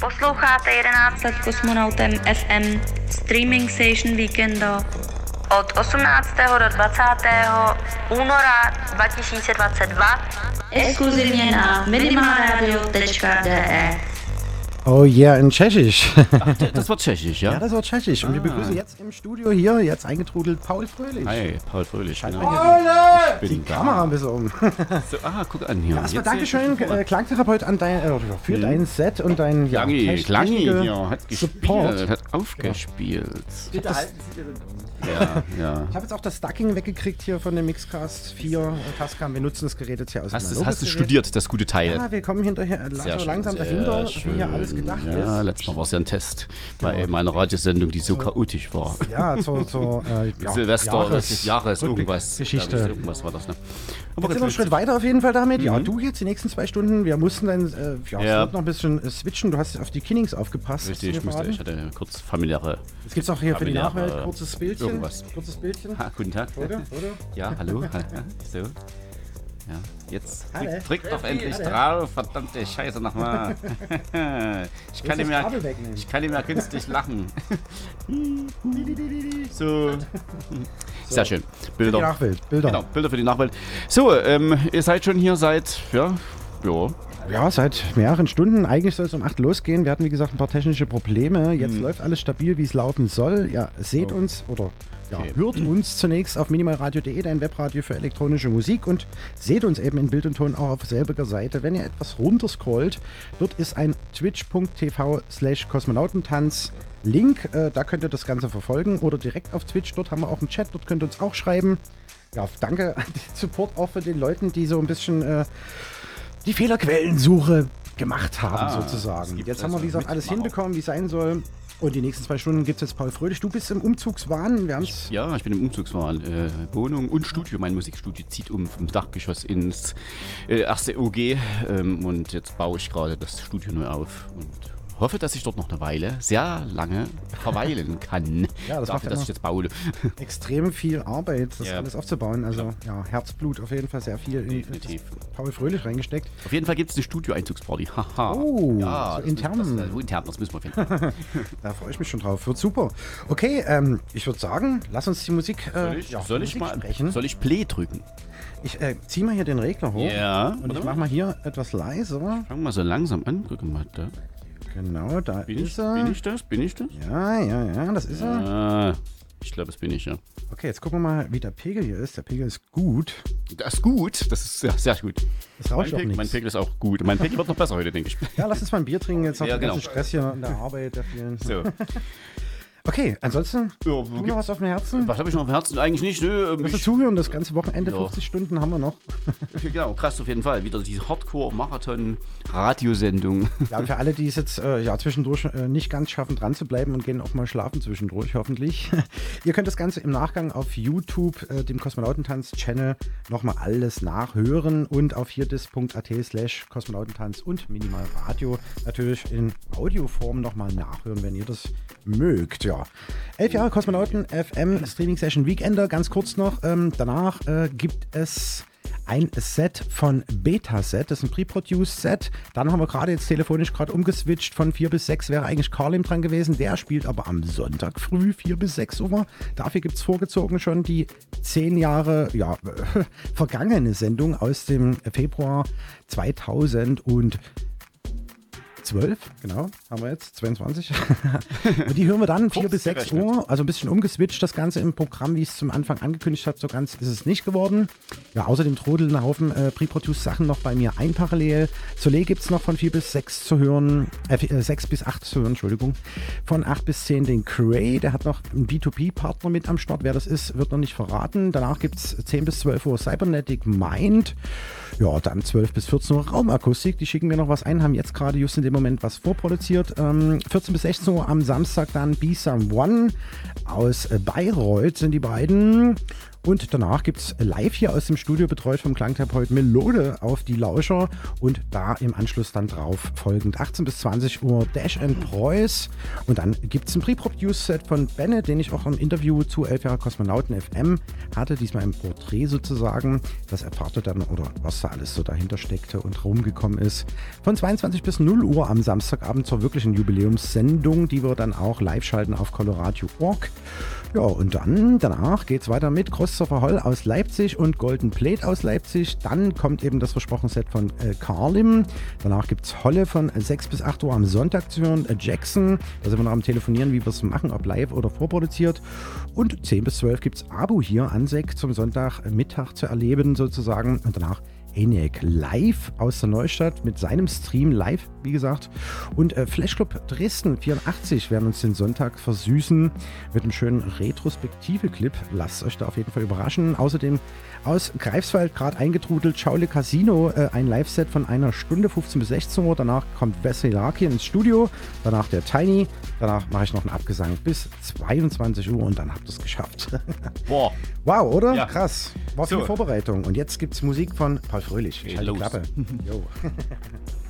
Posloucháte 11 let kosmonautem FM Streaming Station Víkenda od 18. do 20. února 2022 exkluzivně na minimalradio.de. Oh yeah, in Tschechisch. Ach, das war Tschechisch, ja? Ja, das war Tschechisch. Und wir begrüßen jetzt im Studio hier, jetzt eingetrudelt, Paul Fröhlich. Hi, Paul Fröhlich. Genau. wir hier Ich die bin da. Kamera ein bisschen um. So, ah, guck an hier. Erstmal ich Dankeschön, äh, Klangtherapeut, an dein, äh, für dein Set und dein ja, Klangi, Klangi, ja, hat Support. gespielt, hat aufgespielt. Bitte halten Sie Ihren Ja, ja. Ich habe jetzt auch das Ducking weggekriegt hier von dem Mixcast 4 äh, Tascam. Wir nutzen das Gerät jetzt hier aus. Hast, hast du studiert, das gute Teil? Ja, wir kommen hinterher äh, Sehr so schön, langsam sehr dahinter, wie schön. hier alles gedacht Ja, ist. letztes Mal war es ja ein Test bei meiner Radiosendung, die so chaotisch war. Ja, zur, zur äh, ja, Silvester, Jahres- Jahres, Jahres irgendwas. Geschichte. ich, Irgendwas war das, ne? Aber Jetzt sind wir einen Schritt weiter auf jeden Fall damit. Ja, du jetzt die nächsten zwei Stunden. Wir mussten dann äh, ja, Mhm. Ja. noch ein bisschen äh, switchen. Du hast auf die Kinnings aufgepasst. Richtig, ich musste, ich hatte kurz familiäre. Es gibt auch hier für die Nachwelt kurzes Bildchen. irgendwas. Kurzes Bildchen. Ha, guten Tag. Oder? Oder? Ja, hallo. so. Ja, jetzt Hallo. drück, drück doch endlich Hallo. drauf, verdammte Scheiße nochmal. ich, kann Kabel wegnehmen. ich kann nicht mehr künstlich lachen. so. Sehr schön. Die Bilder. Nachwelt. Bilder. Genau, Bilder für die Nachwelt. So, ähm, ihr seid schon hier seit, ja, ja, Ja, seit mehreren Stunden. Eigentlich soll es um 8 losgehen. Wir hatten, wie gesagt, ein paar technische Probleme. Jetzt Mhm. läuft alles stabil, wie es laufen soll. Ja, seht uns oder ja, hört uns zunächst auf minimalradio.de, dein Webradio für elektronische Musik und seht uns eben in Bild und Ton auch auf selbiger Seite. Wenn ihr etwas runterscrollt, dort ist ein twitch.tv slash kosmonautentanz Link, äh, da könnt ihr das Ganze verfolgen oder direkt auf Twitch, dort haben wir auch einen Chat, dort könnt ihr uns auch schreiben. Ja, danke an den Support auch für den Leuten, die so ein bisschen äh, die Fehlerquellensuche gemacht haben, Ah, sozusagen. Jetzt haben wir, also wie gesagt, alles hinbekommen, wie es sein soll. Und die nächsten zwei Stunden gibt es jetzt Paul Fröhlich. Du bist im Umzugswahn. Wir haben es. ja, ich bin im Umzugswagen. Äh, Wohnung und Studio. Mein Musikstudio zieht um vom Dachgeschoss ins äh, erste OG. Ähm, und jetzt baue ich gerade das Studio neu auf. Und hoffe, dass ich dort noch eine Weile, sehr lange verweilen kann. Ja, das Dafür, ja dass ich jetzt baue. extrem viel Arbeit, das Ja. alles aufzubauen. Also, ja, Herzblut auf jeden Fall sehr viel in Definitiv. Paul Fröhlich reingesteckt. Auf jeden Fall gibt es eine Studio-Einzugsparty. Haha. Oh, ja, so das intern. Müssen, das, das, intern, das müssen wir finden. Da freue ich mich schon drauf. Wird super. Okay, ähm, ich würde sagen, lass uns die Musik, äh, Soll ich, ja, soll ich Musik mal sprechen. soll ich Play drücken? Ich äh, ziehe mal hier den Regler hoch. Ja, Und ich mache mal hier etwas leiser. Fangen wir mal so langsam an. Guck mal da. Genau, da Bin ist ich, er. bin ich das? Bin ich das? Ja, ja, ja, das ist er. Ah, ich glaube, das bin ich, ja. Okay, jetzt gucken wir mal, wie der Pegel hier ist. Der Pegel ist gut. Das ist gut. Das ist sehr, sehr gut. Das rauscht auch Pegel, mein. Pegel ist auch gut. Mein Pegel wird noch besser heute, denke ich. Ja, lass uns mal ein Bier trinken. Jetzt noch Ja, genau. Stress hier in der Arbeit. Der vielen. So. Okay, ansonsten, Ja, du noch was auf dem Herzen? Was habe ich noch auf dem Herzen? Eigentlich nicht. Nö, ähm, ich, zuhören? Das ganze Wochenende, Ja. 50 Stunden haben wir noch. genau, krass auf jeden Fall. Wieder diese Hardcore-Marathon-Radiosendung. Ja, für alle, die es jetzt äh, ja, zwischendurch äh, nicht ganz schaffen, dran zu bleiben und gehen auch mal schlafen zwischendurch, hoffentlich. Ihr könnt das Ganze im Nachgang auf YouTube, äh, dem Kosmonautentanz-Channel, nochmal alles nachhören und auf hierdis.at slash Kosmonautentanz und Minimalradio natürlich in Audioform nochmal nachhören, wenn ihr das mögt. Ja. Elf Jahre Kosmonauten FM Streaming Session Weekender, ganz kurz noch. Ähm, danach äh, gibt es ein Set von Beta-Set, das ist ein Pre-Produced-Set. Dann haben wir gerade jetzt telefonisch gerade umgeswitcht von 4 bis 6 wäre eigentlich Carlim dran gewesen. Der spielt aber am Sonntag früh 4 bis 6 Uhr. Dafür gibt es vorgezogen schon die 10 Jahre ja, vergangene Sendung aus dem Februar 2000 und 12, genau, haben wir jetzt, 22. und die hören wir dann 4 Kurz bis 6 gerechnet. Uhr, also ein bisschen umgeswitcht das Ganze im Programm, wie ich es zum Anfang angekündigt habe, so ganz ist es nicht geworden. Ja, außerdem trudeln ein Haufen äh, Pre-Produced Sachen noch bei mir ein parallel. Soleil gibt es noch von 4 bis 6 zu hören, äh, 6 bis 8 zu hören, Entschuldigung. Von 8 bis 10 den Cray, der hat noch einen B2B-Partner mit am Start. Wer das ist, wird noch nicht verraten. Danach gibt es 10 bis 12 Uhr Cybernetic Mind. Ja, dann 12 bis 14 Uhr Raumakustik. Die schicken mir noch was ein, haben jetzt gerade just in dem Moment was vorproduziert. Ähm, 14 bis 16 Uhr am Samstag dann B-Some One aus Bayreuth sind die beiden. Und danach gibt es live hier aus dem Studio betreut vom Klangtherapeut Melode auf die Lauscher und da im Anschluss dann drauf folgend 18 bis 20 Uhr Dash and Preuß. Und dann gibt es ein Pre-Produced-Set von Bennett, den ich auch im Interview zu 11 Jahre Kosmonauten FM hatte, diesmal im Porträt sozusagen. Das erfahrt ihr dann oder was da alles so dahinter steckte und rumgekommen ist. Von 22 bis 0 Uhr am Samstagabend zur wirklichen Jubiläumssendung, die wir dann auch live schalten auf Colorado.org. Ja, und dann danach geht es weiter mit Christopher Holl aus Leipzig und Golden Plate aus Leipzig. Dann kommt eben das versprochene Set von äh, Carlim. Danach gibt es Holle von 6 bis 8 Uhr am Sonntag zu hören. Äh, Jackson, da sind wir noch am Telefonieren, wie wir es machen, ob live oder vorproduziert. Und 10 bis 12 gibt es Abu hier an Sek zum Sonntagmittag zu erleben sozusagen. Und danach ENIAC live aus der Neustadt mit seinem Stream live, wie gesagt. Und äh, Flashclub Dresden 84 werden uns den Sonntag versüßen mit einem schönen Retrospektive-Clip. Lasst euch da auf jeden Fall überraschen. Außerdem aus Greifswald gerade eingetrudelt Schaule Casino, äh, ein Live-Set von einer Stunde 15 bis 16 Uhr. Danach kommt Vesselaki ins Studio, danach der Tiny, danach mache ich noch einen Abgesang bis 22 Uhr und dann habt ihr es geschafft. Boah. Wow, oder? Ja. Krass. War viel So. Vorbereitung. Und jetzt gibt es Musik von Paul Fröhlich. Ich Geht halte die los. Klappe.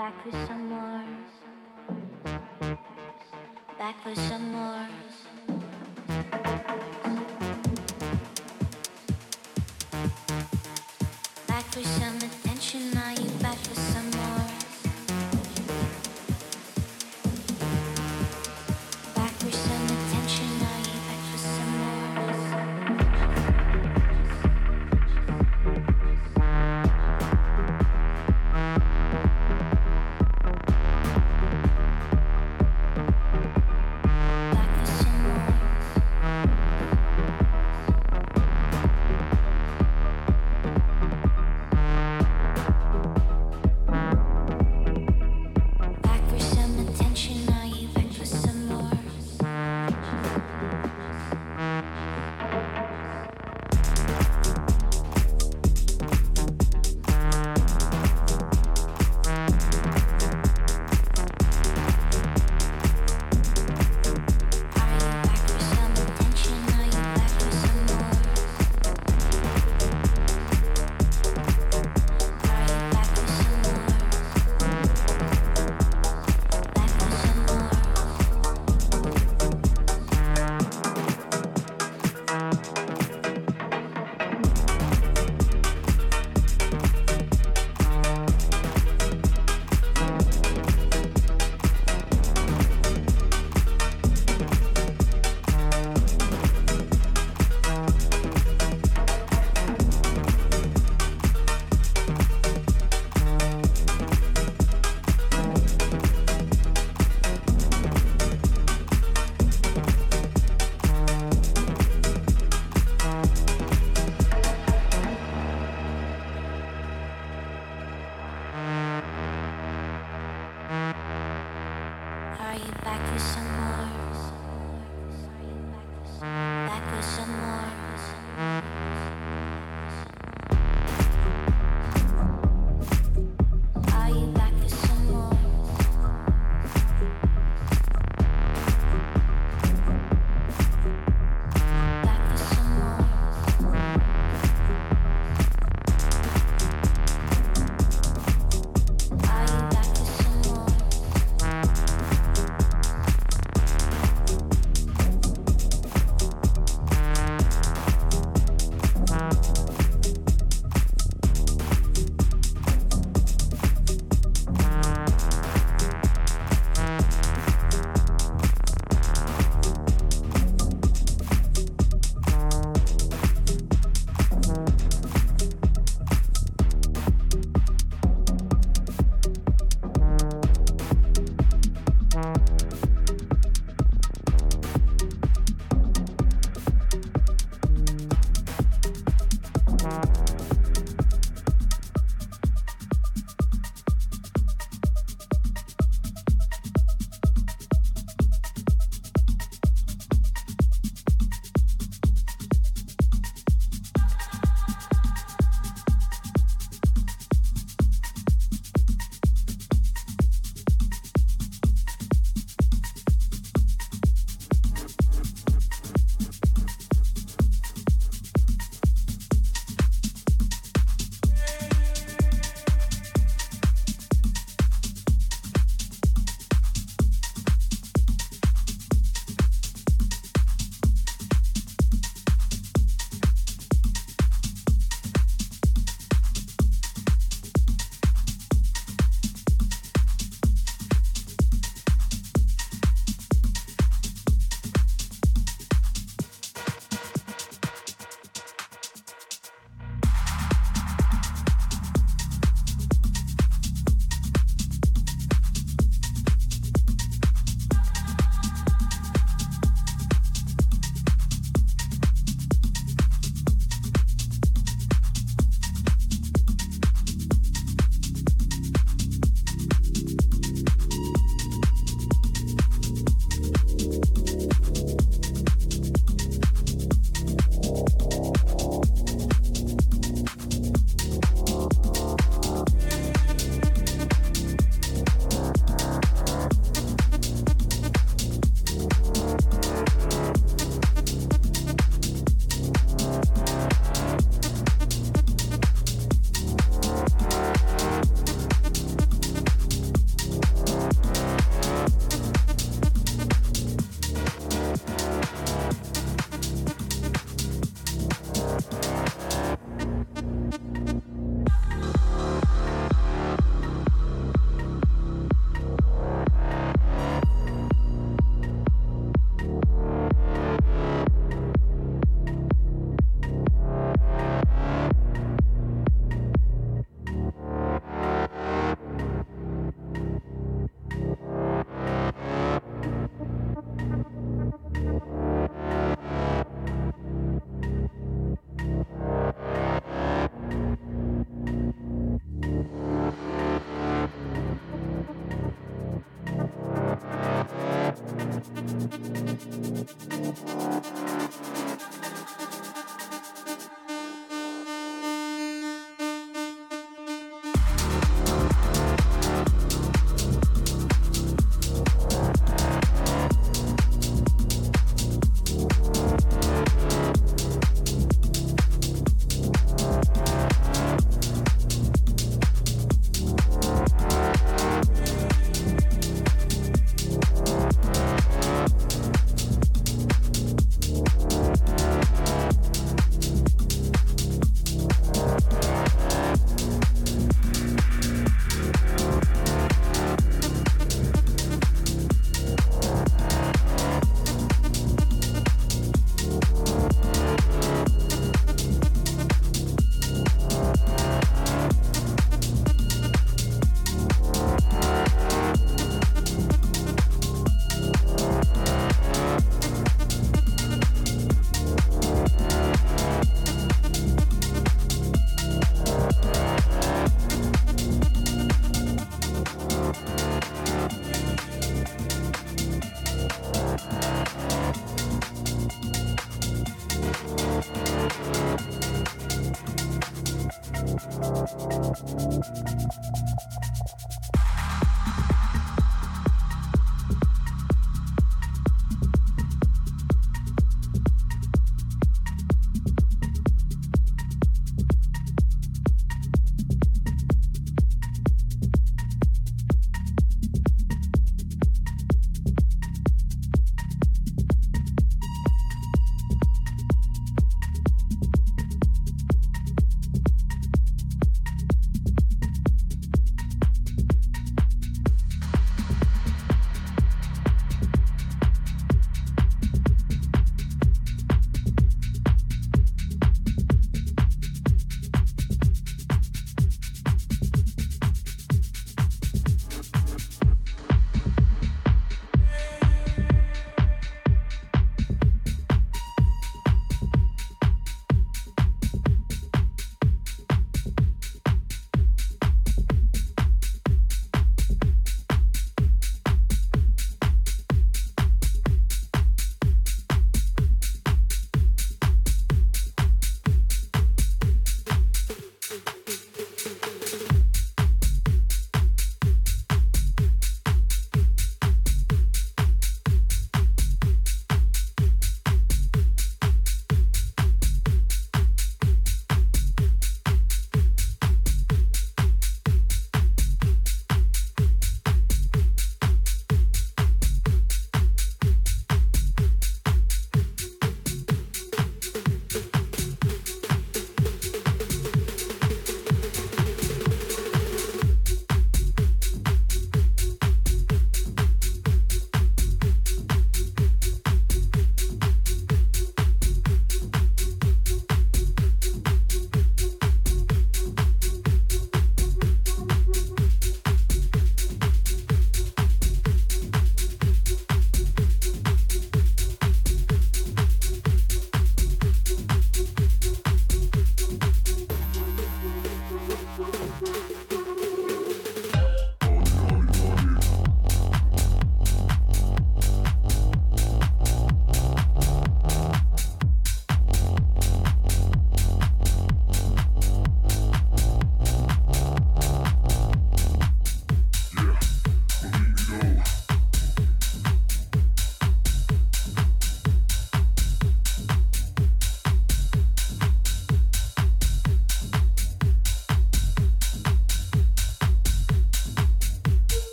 back for some more. Back for some more. Thank you some more.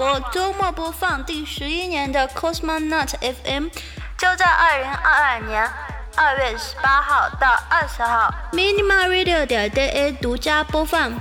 播周末播放第十一年的 Cosmonaut FM，就在二零二二年二月十八号到二十号，Minima Radio 点 DA 独家播放。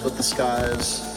With the skies.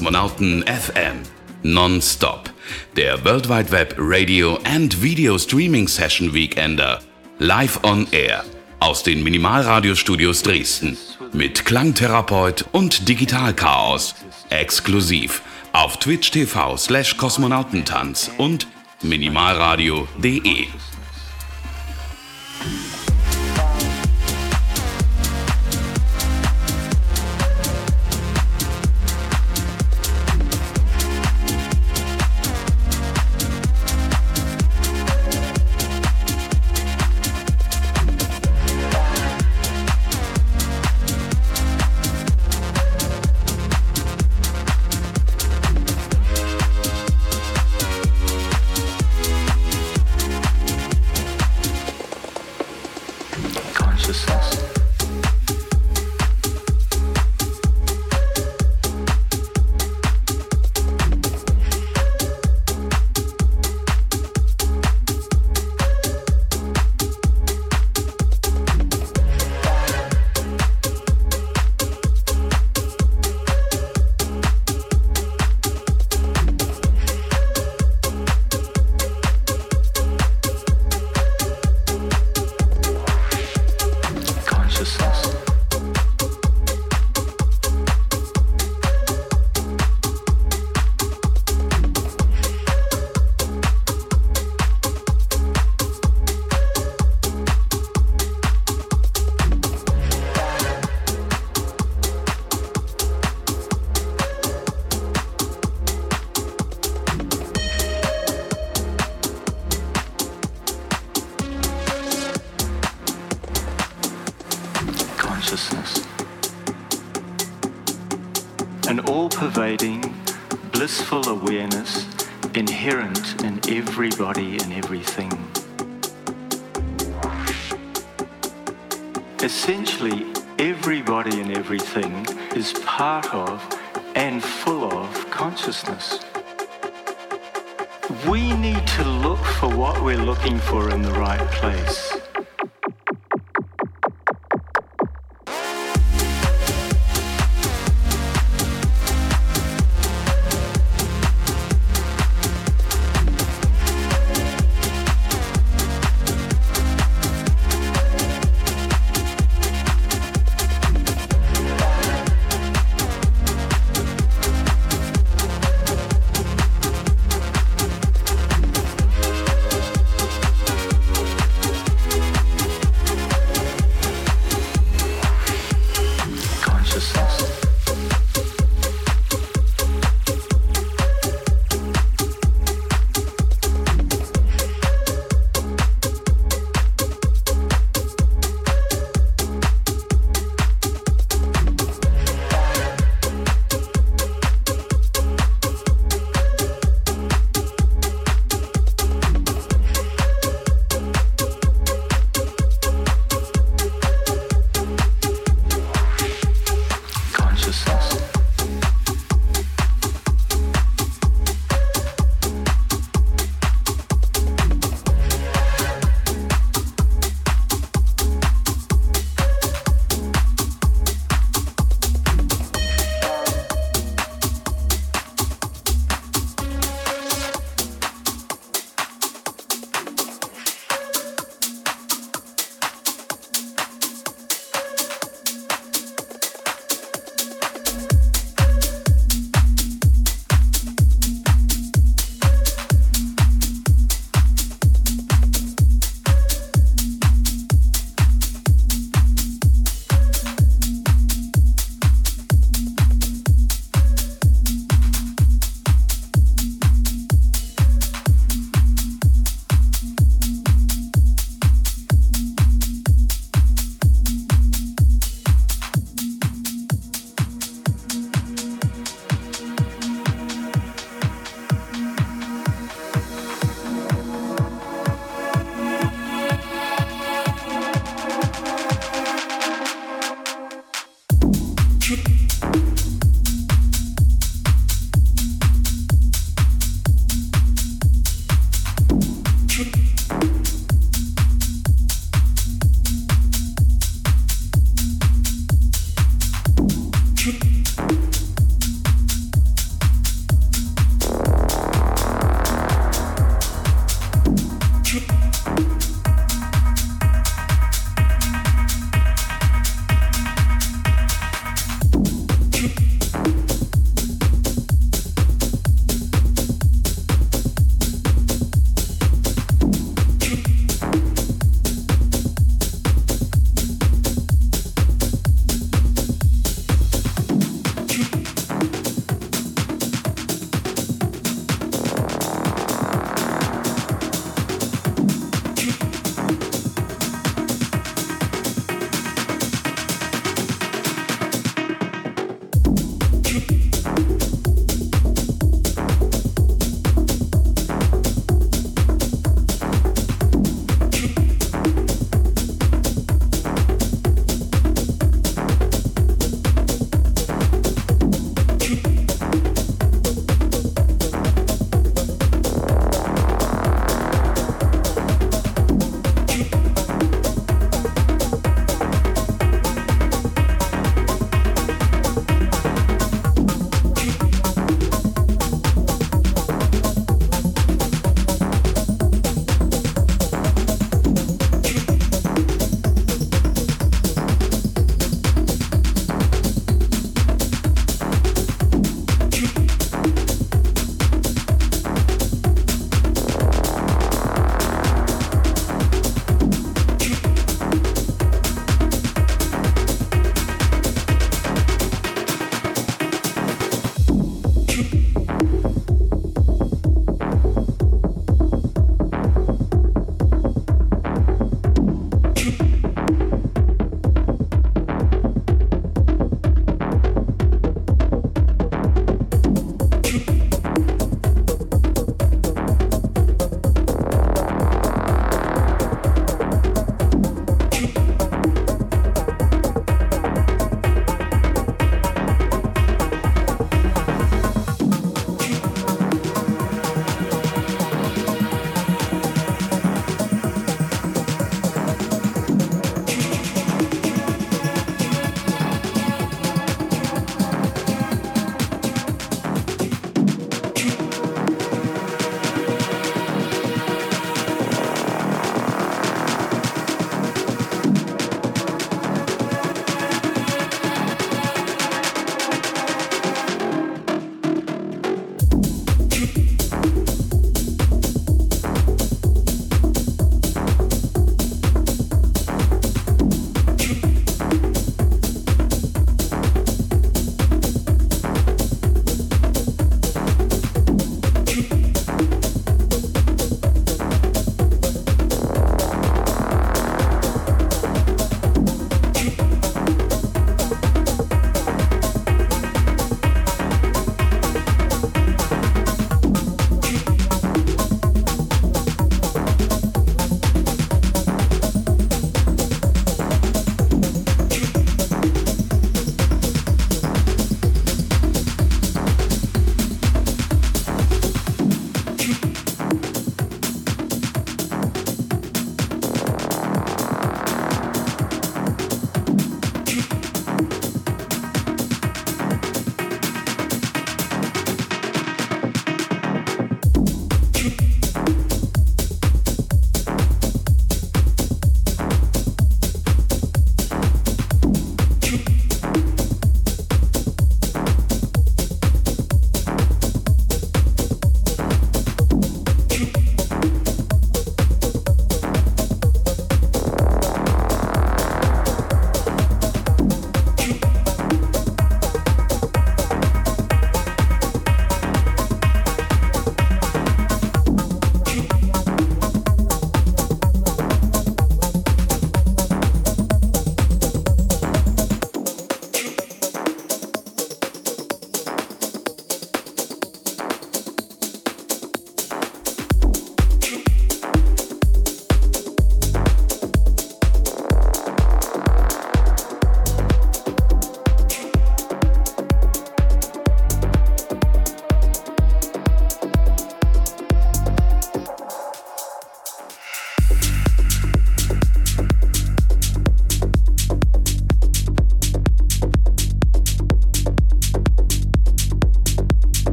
Kosmonauten FM. Non-stop. Der World Wide Web Radio and Video Streaming Session Weekender. Live on Air. Aus den Minimalradiostudios Dresden. Mit Klangtherapeut und Digitalchaos. Exklusiv. Auf Twitch TV slash Kosmonautentanz und minimalradio.de.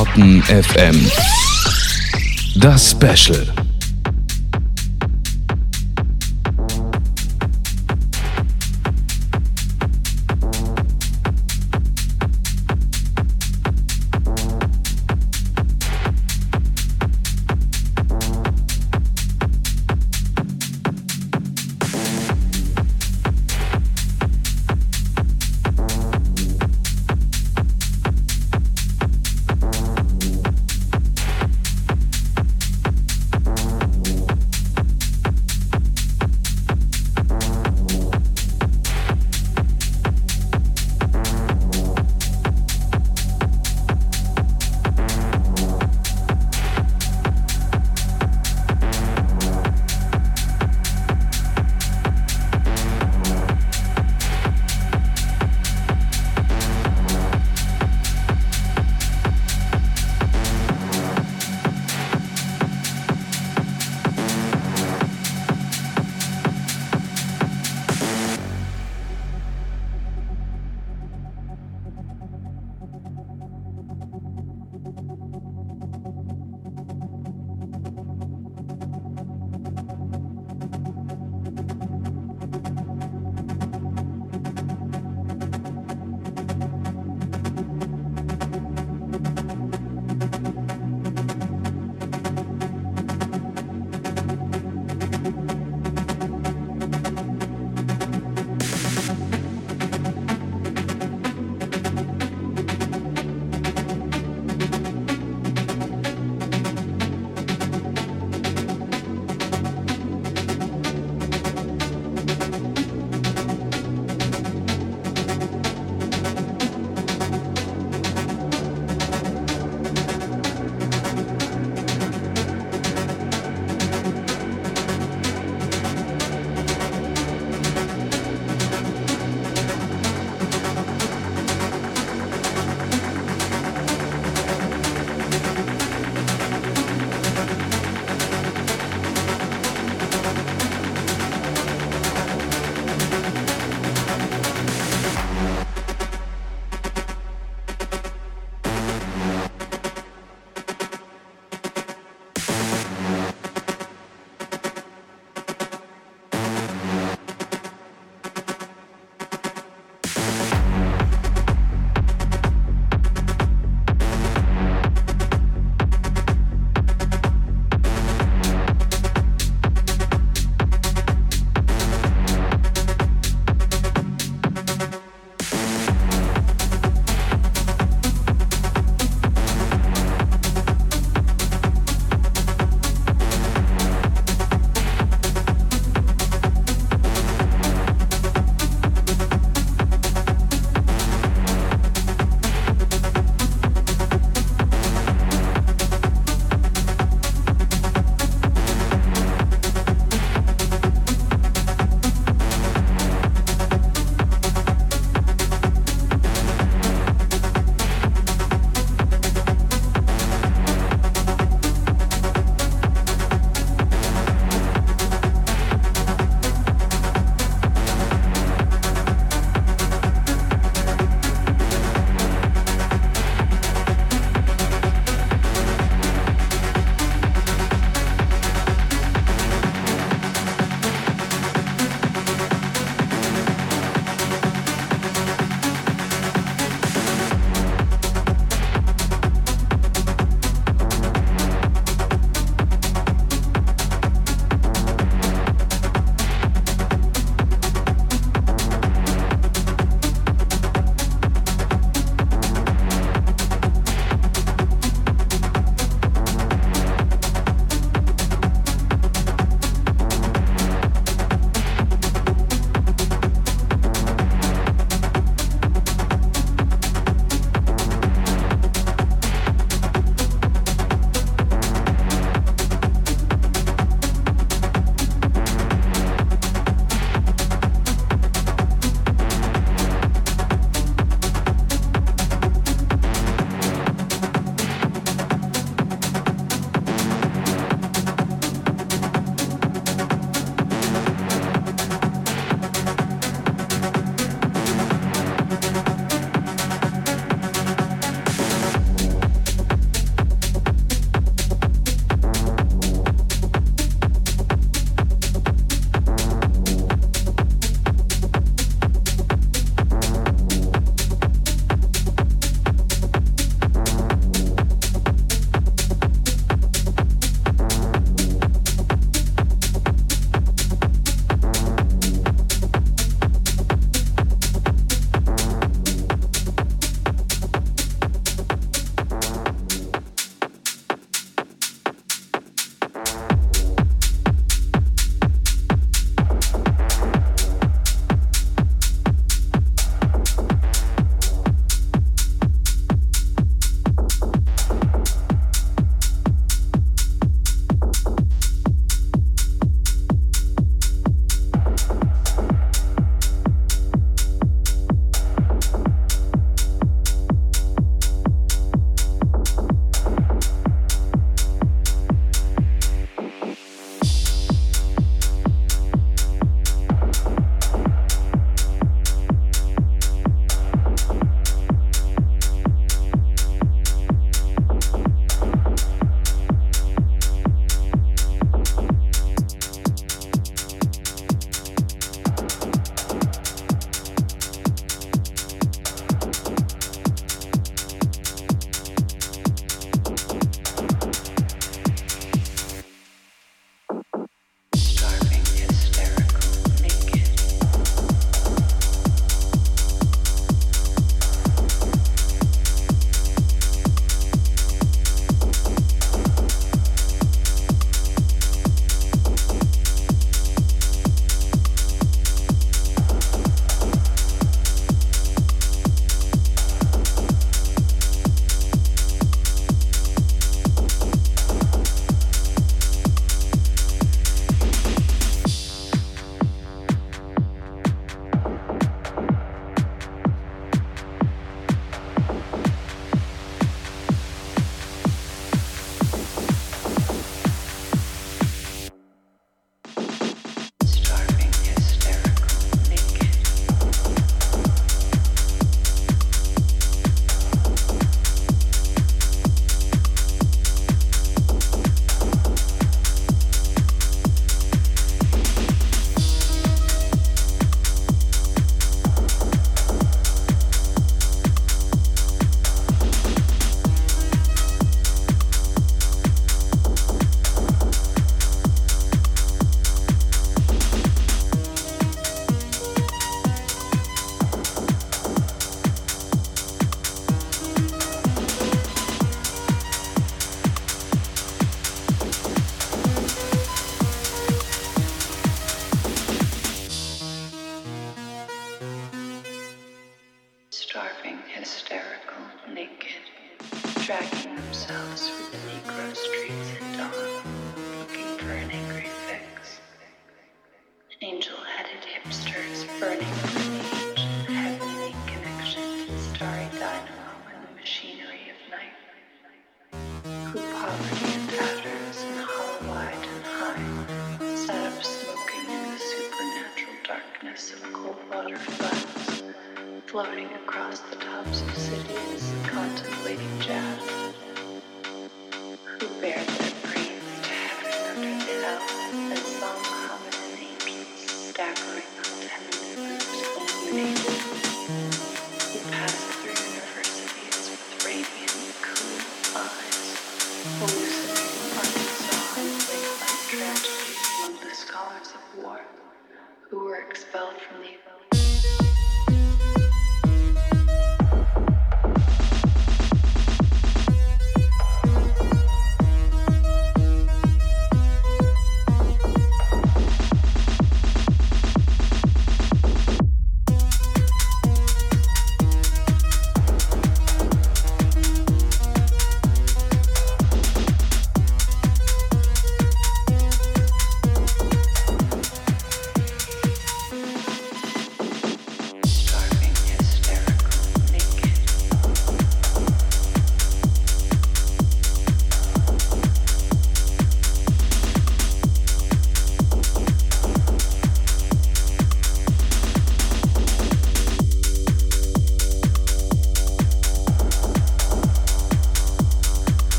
Kosmonauten FM. Das Special.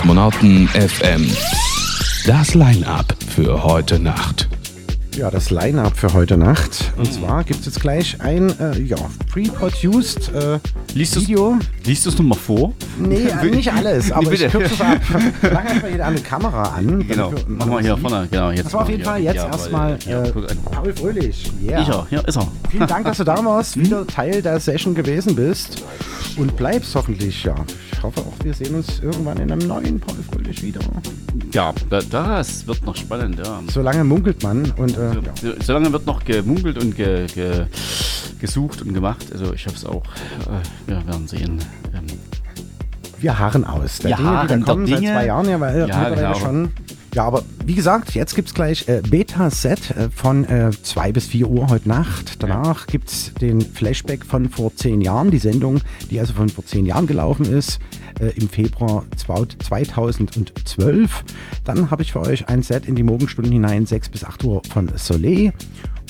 Kosmonauten FM. Das Line-Up für heute Nacht. Ja, das Line-Up für heute Nacht. Und zwar gibt es jetzt gleich ein äh, ja, pre-produced äh, Liest du's- Video. Liest du es nochmal vor? Nee, äh, nicht alles, aber bitte. ich kürze es ab. Lang erstmal hier eine Kamera an. Genau, wir- machen wir hier sieht. vorne. Genau, jetzt Das war auf jeden hier. Fall jetzt Ja, erstmal ja, äh. Paul Fröhlich. Yeah. Ich ja, ist er. Vielen Dank, dass du da warst, wieder Teil der Session gewesen bist und bleibst hoffentlich. Ja, ich hoffe auch, wir sehen uns irgendwann in einem neuen Paul Fröhlich wieder. Ja, da, das wird noch spannend, ja. Solange munkelt man und äh, ja. So, solange wird noch gemunkelt und ge, ge, gesucht und gemacht. Also ich habe es auch. Äh, wir werden sehen. Ähm, wir harren aus. Der Wir Dinge, die harren da der kommen seit zwei Jahren ja, weil Ja, genau. schon. Ja, aber wie gesagt, jetzt gibt es gleich äh, Beta-Set äh, von äh, 2 bis 4 Uhr heute Nacht. Danach gibt es den Flashback von vor zehn Jahren, die Sendung, die also von vor zehn Jahren gelaufen ist, äh, im Februar 2012. Dann habe ich für euch ein Set in die Morgenstunden hinein, 6 bis 8 Uhr von Soleil.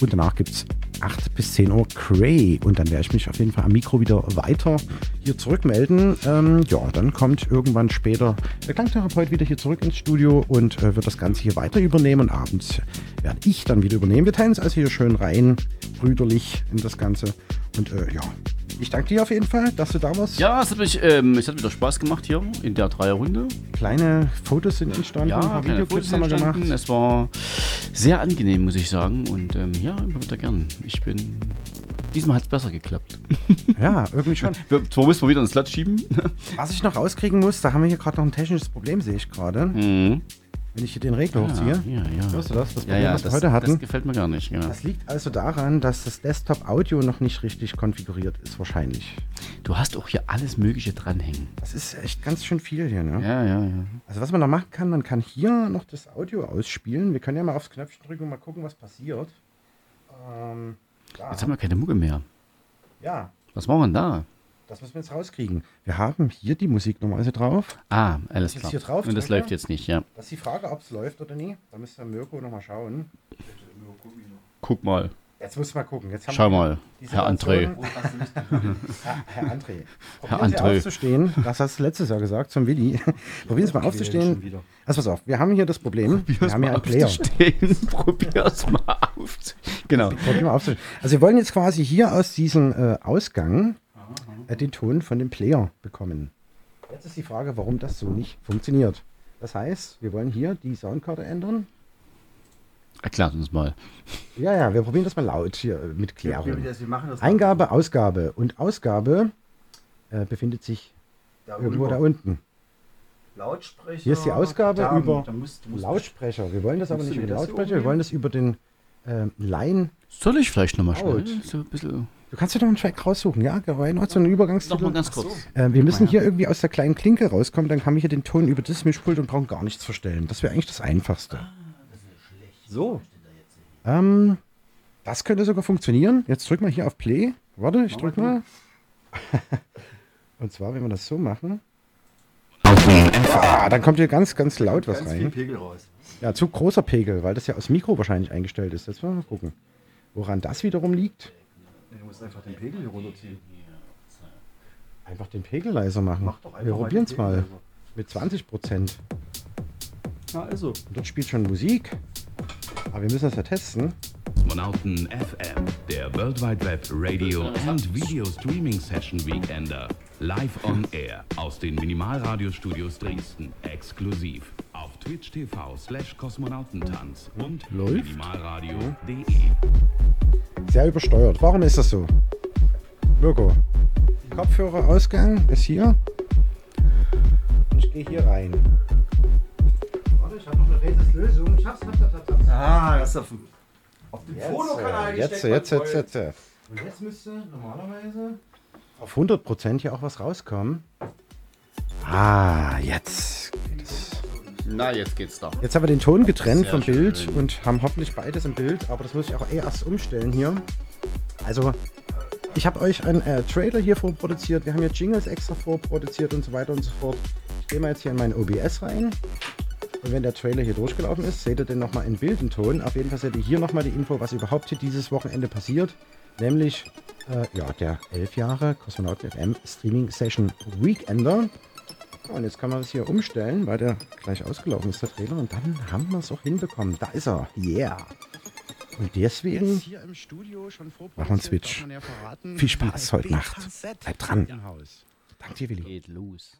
Und danach gibt es 8 bis 10 Uhr Cray. Und dann werde ich mich auf jeden Fall am Mikro wieder weiter hier zurückmelden. Ähm, ja, dann kommt irgendwann später der Klangtherapeut wieder hier zurück ins Studio und äh, wird das Ganze hier weiter übernehmen. Und abends werde ich dann wieder übernehmen. Wir teilen es also hier schön rein, brüderlich in das Ganze. Und äh, ja, ich danke dir auf jeden Fall, dass du da warst. ja, es hat, mich, ähm, es hat wieder Spaß gemacht hier in der Dreierrunde. Kleine Fotos sind entstanden, ein Ja, paar kleine Videoclips haben wir gemacht. Es war sehr angenehm, muss ich sagen. Und ähm, ja, immer wieder gern. Ich bin. Diesmal hat es besser geklappt. Ja, irgendwie schon. Wir, zwar müssen wir wieder ins Slot schieben. Was ich noch rauskriegen muss, da haben wir hier gerade noch ein technisches Problem, sehe ich gerade. Mhm. Wenn ich hier den Regler hochziehe. Ja, ja. Hörst du das? Das Ja, Problem, ja, was wir das, heute hatten. das gefällt mir gar nicht. Genau. Das liegt also daran, dass das Desktop-Audio noch nicht richtig konfiguriert ist, wahrscheinlich. Du hast auch hier alles Mögliche dranhängen. Das ist echt ganz schön viel hier, ne? Ja, ja, ja. Also was man noch machen kann, man kann hier noch das Audio ausspielen. Wir können ja mal aufs Knöpfchen drücken und mal gucken, was passiert. Ähm, da. Jetzt haben wir keine Mucke mehr. ja, Was machen wir denn da? das müssen wir jetzt rauskriegen. Wir haben hier die Musik normalerweise drauf. Ah, alles klar. hier drauf Und das drücke. läuft jetzt nicht, ja. Das ist die Frage, ob es läuft oder nie. Da müsste Mirko nochmal schauen. Guck mal. Jetzt muss mal gucken. Jetzt haben Schau mal, Herr André. Situation- Herr, Herr André. Herr Probieren Sie André. aufzustehen. Das hast du letztes Jahr gesagt zum Willi. Probieren Sie mal aufzustehen. Also pass auf, wir haben hier das Problem. wir haben hier einen Player. Probier's mal auf. Genau. Probieren wir aufzustehen. Also wir wollen jetzt quasi hier aus diesem äh, Ausgang äh, den Ton von dem Player bekommen. Jetzt ist die Frage, warum das so nicht funktioniert. Das heißt, wir wollen hier die Soundkarte ändern. Erklärt uns mal. Ja, ja, wir probieren das mal laut hier äh, mit Klärung. wir machen das Eingabe, Ausgabe. Und Ausgabe äh, befindet sich da irgendwo da unten. Lautsprecher. Hier ist die Ausgabe da, über da musst, musst Lautsprecher. Wir wollen das aber nicht über Lautsprecher, wir wollen das über den ähm, Line. Soll ich vielleicht nochmal schnell? So ein bisschen. Du kannst dir noch einen Track raussuchen, ja? Why not? So einen Übergangstitel. Noch mal ganz kurz. Äh, wir müssen hier irgendwie aus der kleinen Klinke rauskommen, dann kann wir hier den Ton über das Mischpult und brauchen gar nichts verstellen. Das wäre eigentlich das Einfachste. So. Ähm, das könnte sogar funktionieren. Jetzt drück mal hier auf Play. Warte, ich drück mal. und zwar, wenn wir das so machen. Ah, dann kommt hier ganz, ganz laut was Ganz viel rein. Pegel raus. Ja, zu großer Pegel, weil das ja aus Mikro wahrscheinlich eingestellt ist. Jetzt wollen wir mal gucken. Woran das wiederum liegt. Du musst einfach den Pegel hier runterziehen. Einfach den Pegel leiser machen. Mach doch einfach Wir probieren es mal. Mit 20 Prozent. Na also. Und dort spielt schon Musik. Aber wir müssen das ja testen. Kosmonauten FM, der World Wide Web Radio and Video Streaming Session Weekender. Live on Air aus den Minimalradiostudios Dresden. Exklusiv auf Twitch TV slash Kosmonautentanz und Läuft? minimalradio.de. Sehr übersteuert. Warum ist das so? Mirko, Kopfhörerausgang ist hier. Und ich gehe hier rein. Ich habe noch eine Rätselslösung. Ich hab's, hab's, hab's, hab's. Ah, das ist auf, auf dem Jetzt, Fotokanal äh, jetzt, gesteckt, jetzt, jetzt, jetzt, jetzt. Und jetzt müsste normalerweise auf 100% hier auch was rauskommen. Ah, jetzt. geht es. Na, jetzt geht's doch. Jetzt haben wir den Ton getrennt Sehr vom Bild schön. und haben hoffentlich beides im Bild, aber das muss ich auch eh erst umstellen hier. Also, ich habe euch einen äh, Trailer hier vorproduziert, wir haben hier Jingles extra vorproduziert und so weiter und so fort. Ich gehe mal jetzt hier in mein OBS rein wenn der Trailer hier durchgelaufen ist, seht ihr den nochmal in Bild und Ton. Auf jeden Fall seht ihr hier nochmal die Info, was überhaupt hier dieses Wochenende passiert, nämlich äh, ja, der 11 Jahre Kosmonauten FM Streaming Session Weekender. So, und jetzt kann man das hier umstellen, weil der gleich ausgelaufen ist, der Trailer. Und dann haben wir es auch hinbekommen. Da ist er. Yeah. Und deswegen machen wir einen Switch. Viel Spaß heute Nacht. Bleibt dran. Danke dir, Willi. Geht los.